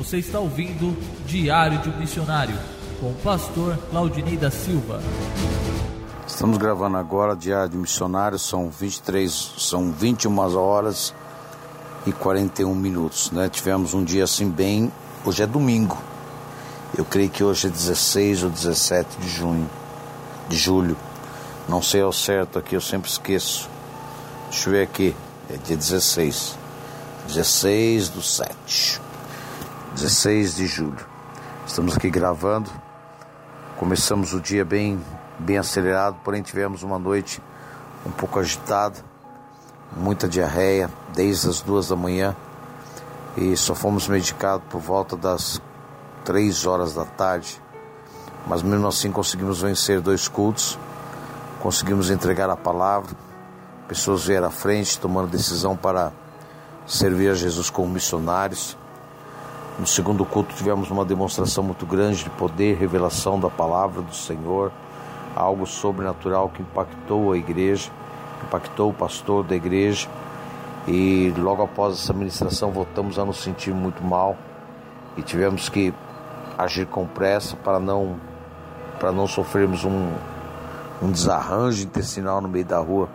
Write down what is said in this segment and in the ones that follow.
Você está ouvindo Diário de um Missionário com o pastor Claudinei da Silva. Estamos gravando agora Diário de Missionário, são 23, são 21 horas e 41 minutos, né? Tivemos um dia assim bem, hoje é domingo. Eu creio que hoje é 16 ou 17 de junho, de julho. Não sei ao certo aqui, eu sempre esqueço. Deixa eu ver aqui, é dia 16. 16 do 7. 16 de julho. Estamos aqui gravando. Começamos o dia bem, bem acelerado, porém tivemos uma noite um pouco agitada, muita diarreia, desde as duas da manhã e só fomos medicados por volta das três horas da tarde. Mas mesmo assim conseguimos vencer dois cultos, conseguimos entregar a palavra, pessoas vieram à frente tomando decisão para servir a Jesus como missionários. No segundo culto tivemos uma demonstração muito grande de poder, revelação da palavra do Senhor, algo sobrenatural que impactou a igreja, impactou o pastor da igreja. E logo após essa ministração voltamos a nos sentir muito mal e tivemos que agir com pressa para não para não sofrermos um, um desarranjo intestinal no meio da rua,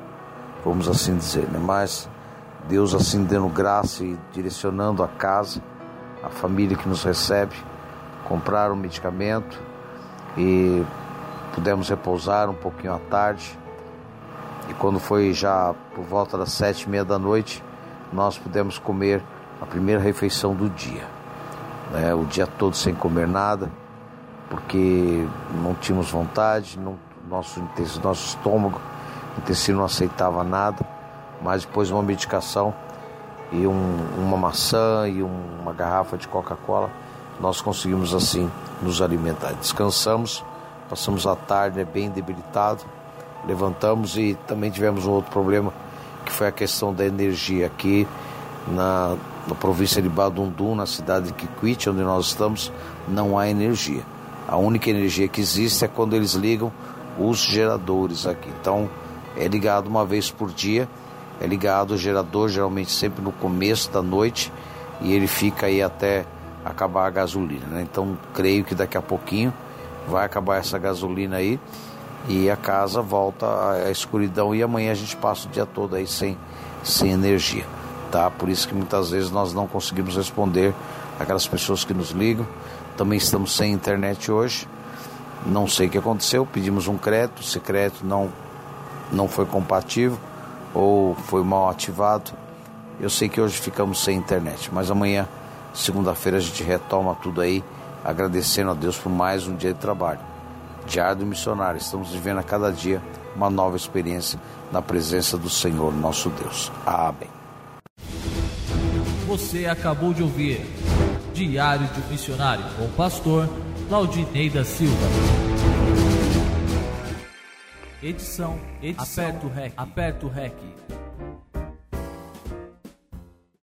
vamos assim dizer, né? Mas Deus assim dando graça e direcionando a casa a família que nos recebe, comprar um medicamento e pudemos repousar um pouquinho à tarde. E quando foi já por volta das sete e meia da noite, nós pudemos comer a primeira refeição do dia. Né? O dia todo sem comer nada, porque não tínhamos vontade, não, nosso, nosso estômago, o intestino não aceitava nada, mas depois uma medicação e um, uma maçã e um, uma garrafa de Coca-Cola, nós conseguimos assim nos alimentar. Descansamos, passamos a tarde né, bem debilitado, levantamos e também tivemos um outro problema que foi a questão da energia aqui na, na província de Badundum, na cidade de Kikwit, onde nós estamos, não há energia. A única energia que existe é quando eles ligam os geradores aqui. Então é ligado uma vez por dia é ligado o gerador geralmente sempre no começo da noite e ele fica aí até acabar a gasolina. Né? Então creio que daqui a pouquinho vai acabar essa gasolina aí e a casa volta à escuridão e amanhã a gente passa o dia todo aí sem, sem energia. Tá? Por isso que muitas vezes nós não conseguimos responder aquelas pessoas que nos ligam. Também estamos sem internet hoje. Não sei o que aconteceu, pedimos um crédito, esse crédito não, não foi compatível ou foi mal ativado. Eu sei que hoje ficamos sem internet, mas amanhã, segunda-feira, a gente retoma tudo aí, agradecendo a Deus por mais um dia de trabalho. Diário do Missionário, estamos vivendo a cada dia uma nova experiência na presença do Senhor, nosso Deus. Amém. Você acabou de ouvir Diário de um Missionário com o pastor Claudinei da Silva. Edição, edição, aperta o REC, aperta o REC.